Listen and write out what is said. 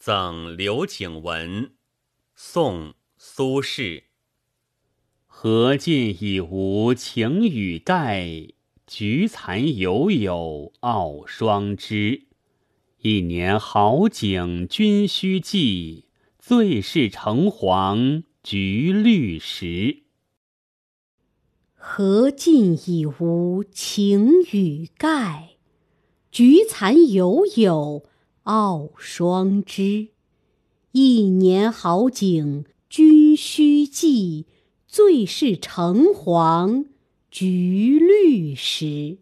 赠刘景文。宋·苏轼。荷尽已无擎雨盖，菊残犹有傲霜枝。一年好景君须记，最是橙黄橘绿时。荷尽已无擎雨盖，菊残犹有傲霜枝。一年好景君须记，最是橙黄橘绿时。